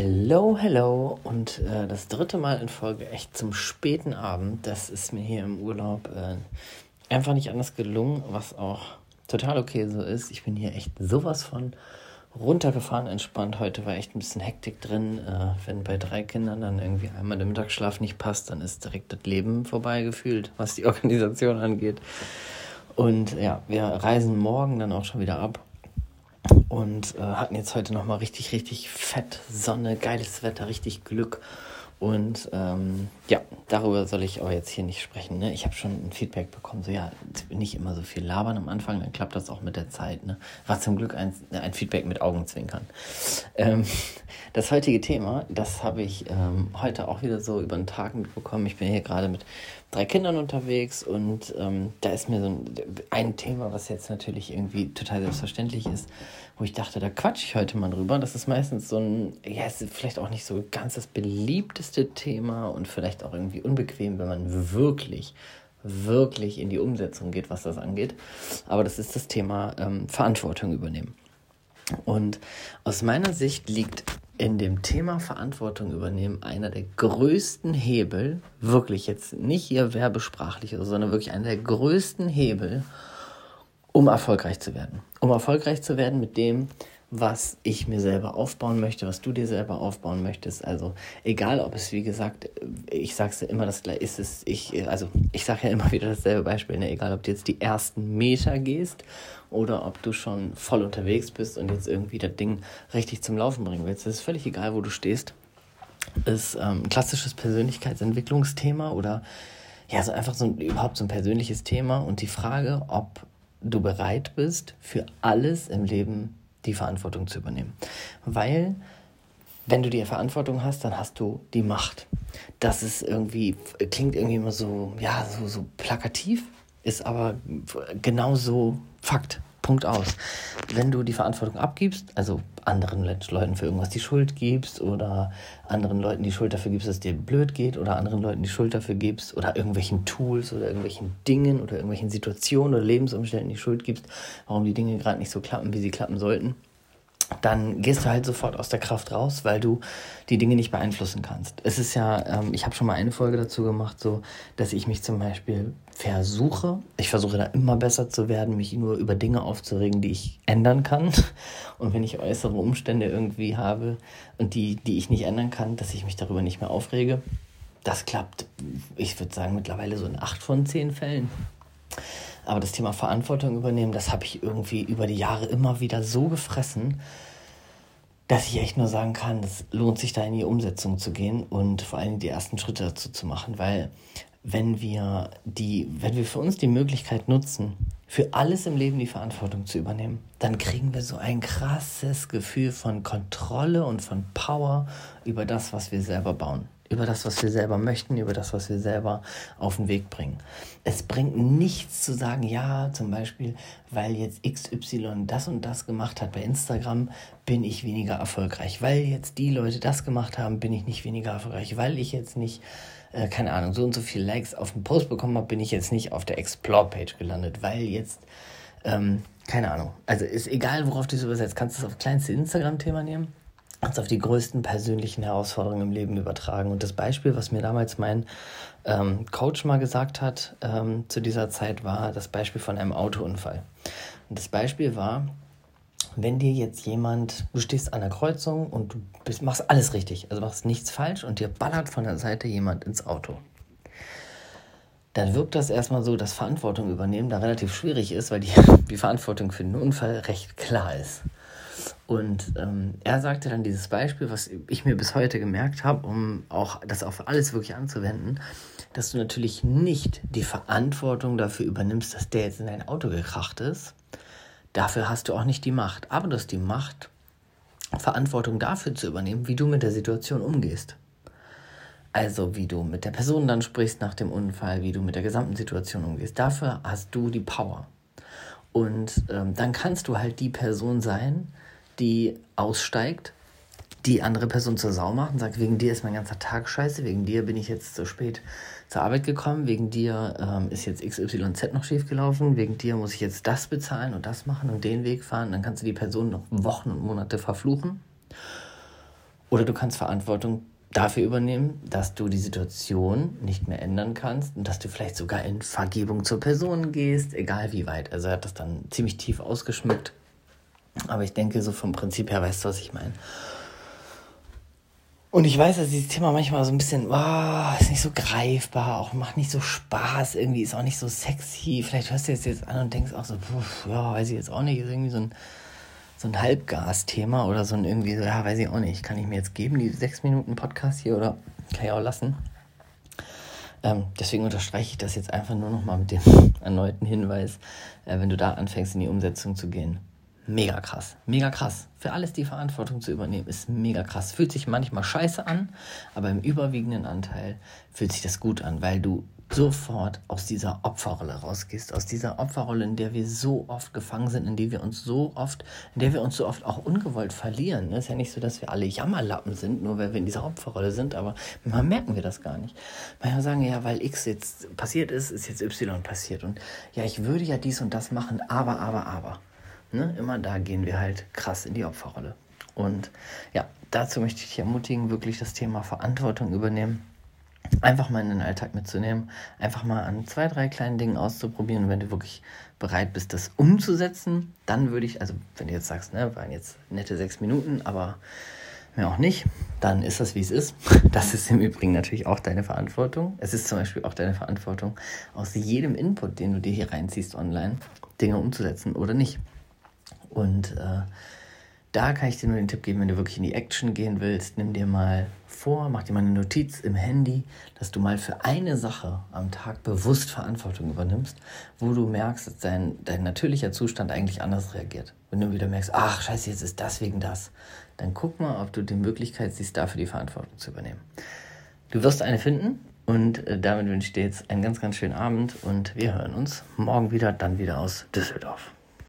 Hello, hello und äh, das dritte Mal in Folge echt zum späten Abend. Das ist mir hier im Urlaub äh, einfach nicht anders gelungen, was auch total okay so ist. Ich bin hier echt sowas von runtergefahren, entspannt. Heute war echt ein bisschen Hektik drin. Äh, wenn bei drei Kindern dann irgendwie einmal der Mittagsschlaf nicht passt, dann ist direkt das Leben vorbei gefühlt, was die Organisation angeht. Und ja, wir reisen morgen dann auch schon wieder ab und äh, hatten jetzt heute nochmal richtig, richtig fett Sonne, geiles Wetter, richtig Glück. Und ähm, ja, darüber soll ich aber jetzt hier nicht sprechen. Ne? Ich habe schon ein Feedback bekommen, so ja, nicht immer so viel labern am Anfang, dann klappt das auch mit der Zeit. Ne? War zum Glück ein, ein Feedback mit Augenzwinkern. Ähm, das heutige Thema, das habe ich ähm, heute auch wieder so über den Tag mitbekommen. Ich bin hier gerade mit drei Kindern unterwegs und ähm, da ist mir so ein, ein Thema, was jetzt natürlich irgendwie total selbstverständlich ist, wo ich dachte, da quatsche ich heute mal drüber. Das ist meistens so ein, ja, es ist vielleicht auch nicht so ganz das beliebteste Thema und vielleicht auch irgendwie unbequem, wenn man wirklich, wirklich in die Umsetzung geht, was das angeht. Aber das ist das Thema ähm, Verantwortung übernehmen. Und aus meiner Sicht liegt in dem Thema Verantwortung übernehmen einer der größten Hebel, wirklich jetzt nicht hier werbesprachlich, sondern wirklich einer der größten Hebel, um erfolgreich zu werden. Um erfolgreich zu werden mit dem, was ich mir selber aufbauen möchte, was du dir selber aufbauen möchtest. Also egal, ob es wie gesagt, ich sage es ja immer, das ist es, ich, also ich sage ja immer wieder dasselbe Beispiel, ne? egal, ob du jetzt die ersten Meter gehst oder ob du schon voll unterwegs bist und jetzt irgendwie das Ding richtig zum Laufen bringen willst. Das ist völlig egal, wo du stehst. Ist ähm, ein klassisches Persönlichkeitsentwicklungsthema oder ja, so einfach so ein, überhaupt so ein persönliches Thema und die Frage, ob du bereit bist, für alles im Leben die Verantwortung zu übernehmen. Weil, wenn du die Verantwortung hast, dann hast du die Macht. Das ist irgendwie, klingt irgendwie immer so, ja, so, so plakativ, ist aber genauso Fakt. Punkt aus. Wenn du die Verantwortung abgibst, also anderen Leuten für irgendwas die Schuld gibst oder anderen Leuten die Schuld dafür gibst, dass es dir blöd geht oder anderen Leuten die Schuld dafür gibst oder irgendwelchen Tools oder irgendwelchen Dingen oder irgendwelchen Situationen oder Lebensumständen die Schuld gibst, warum die Dinge gerade nicht so klappen, wie sie klappen sollten, dann gehst du halt sofort aus der Kraft raus, weil du die Dinge nicht beeinflussen kannst. Es ist ja, ähm, ich habe schon mal eine Folge dazu gemacht, so, dass ich mich zum Beispiel versuche, ich versuche da immer besser zu werden, mich nur über Dinge aufzuregen, die ich ändern kann. Und wenn ich äußere Umstände irgendwie habe und die, die ich nicht ändern kann, dass ich mich darüber nicht mehr aufrege. Das klappt, ich würde sagen, mittlerweile so in acht von zehn Fällen. Aber das Thema Verantwortung übernehmen, das habe ich irgendwie über die Jahre immer wieder so gefressen, dass ich echt nur sagen kann, es lohnt sich da in die Umsetzung zu gehen und vor allem die ersten Schritte dazu zu machen, weil wenn wir die, wenn wir für uns die Möglichkeit nutzen, für alles im Leben die Verantwortung zu übernehmen, dann kriegen wir so ein krasses Gefühl von Kontrolle und von Power über das, was wir selber bauen über das, was wir selber möchten, über das, was wir selber auf den Weg bringen. Es bringt nichts zu sagen, ja, zum Beispiel, weil jetzt XY das und das gemacht hat bei Instagram, bin ich weniger erfolgreich. Weil jetzt die Leute das gemacht haben, bin ich nicht weniger erfolgreich. Weil ich jetzt nicht, äh, keine Ahnung, so und so viele Likes auf den Post bekommen habe, bin ich jetzt nicht auf der Explore-Page gelandet. Weil jetzt, ähm, keine Ahnung. Also ist egal, worauf du es übersetzt. Kannst du es auf kleinste Instagram-Thema nehmen uns auf die größten persönlichen Herausforderungen im Leben übertragen. Und das Beispiel, was mir damals mein ähm, Coach mal gesagt hat ähm, zu dieser Zeit, war das Beispiel von einem Autounfall. Und das Beispiel war, wenn dir jetzt jemand, du stehst an der Kreuzung und du bist, machst alles richtig, also machst nichts falsch und dir ballert von der Seite jemand ins Auto. Dann wirkt das erstmal so, dass Verantwortung übernehmen da relativ schwierig ist, weil die, die Verantwortung für den Unfall recht klar ist. Und ähm, er sagte dann dieses Beispiel, was ich mir bis heute gemerkt habe, um auch das auf alles wirklich anzuwenden, dass du natürlich nicht die Verantwortung dafür übernimmst, dass der jetzt in dein Auto gekracht ist. Dafür hast du auch nicht die Macht. Aber du hast die Macht, Verantwortung dafür zu übernehmen, wie du mit der Situation umgehst. Also wie du mit der Person dann sprichst nach dem Unfall, wie du mit der gesamten Situation umgehst. Dafür hast du die Power. Und ähm, dann kannst du halt die Person sein, die aussteigt, die andere Person zur Sau macht und sagt, wegen dir ist mein ganzer Tag scheiße, wegen dir bin ich jetzt so spät zur Arbeit gekommen, wegen dir ähm, ist jetzt XYZ noch schief gelaufen, wegen dir muss ich jetzt das bezahlen und das machen und den Weg fahren. Dann kannst du die Person noch Wochen und Monate verfluchen. Oder du kannst Verantwortung dafür übernehmen, dass du die Situation nicht mehr ändern kannst und dass du vielleicht sogar in Vergebung zur Person gehst, egal wie weit. Also er hat das dann ziemlich tief ausgeschmückt. Aber ich denke, so vom Prinzip her weißt du, was ich meine. Und ich weiß, dass dieses Thema manchmal so ein bisschen, oh, ist nicht so greifbar, auch macht nicht so Spaß, irgendwie ist auch nicht so sexy. Vielleicht hörst du es jetzt an und denkst auch so, pff, ja, weiß ich jetzt auch nicht, ist irgendwie so ein so ein Halbgas-Thema oder so ein irgendwie so, ja, weiß ich auch nicht, kann ich mir jetzt geben, die sechs Minuten Podcast hier oder kann ich auch lassen. Ähm, deswegen unterstreiche ich das jetzt einfach nur nochmal mit dem erneuten Hinweis, äh, wenn du da anfängst, in die Umsetzung zu gehen. Mega krass, mega krass. Für alles die Verantwortung zu übernehmen, ist mega krass. Fühlt sich manchmal scheiße an, aber im überwiegenden Anteil fühlt sich das gut an, weil du sofort aus dieser Opferrolle rausgehst, aus dieser Opferrolle, in der wir so oft gefangen sind, in der wir uns so oft, in der wir uns so oft auch ungewollt verlieren. Es ist ja nicht so, dass wir alle Jammerlappen sind, nur weil wir in dieser Opferrolle sind, aber manchmal merken wir das gar nicht. Manchmal sagen wir ja, weil X jetzt passiert ist, ist jetzt Y passiert und ja, ich würde ja dies und das machen, aber, aber, aber. Ne? Immer da gehen wir halt krass in die Opferrolle. Und ja, dazu möchte ich dich ermutigen, wirklich das Thema Verantwortung übernehmen einfach mal in den Alltag mitzunehmen, einfach mal an zwei, drei kleinen Dingen auszuprobieren. Und wenn du wirklich bereit bist, das umzusetzen, dann würde ich, also wenn du jetzt sagst, ne, waren jetzt nette sechs Minuten, aber mehr auch nicht, dann ist das, wie es ist. Das ist im Übrigen natürlich auch deine Verantwortung. Es ist zum Beispiel auch deine Verantwortung, aus jedem Input, den du dir hier reinziehst online, Dinge umzusetzen oder nicht. Und äh, da kann ich dir nur den Tipp geben, wenn du wirklich in die Action gehen willst, nimm dir mal vor, mach dir mal eine Notiz im Handy, dass du mal für eine Sache am Tag bewusst Verantwortung übernimmst, wo du merkst, dass dein, dein natürlicher Zustand eigentlich anders reagiert. Wenn du wieder merkst, ach scheiße, jetzt ist das wegen das, dann guck mal, ob du die Möglichkeit siehst, dafür die Verantwortung zu übernehmen. Du wirst eine finden und äh, damit wünsche ich dir jetzt einen ganz, ganz schönen Abend und wir hören uns morgen wieder, dann wieder aus Düsseldorf.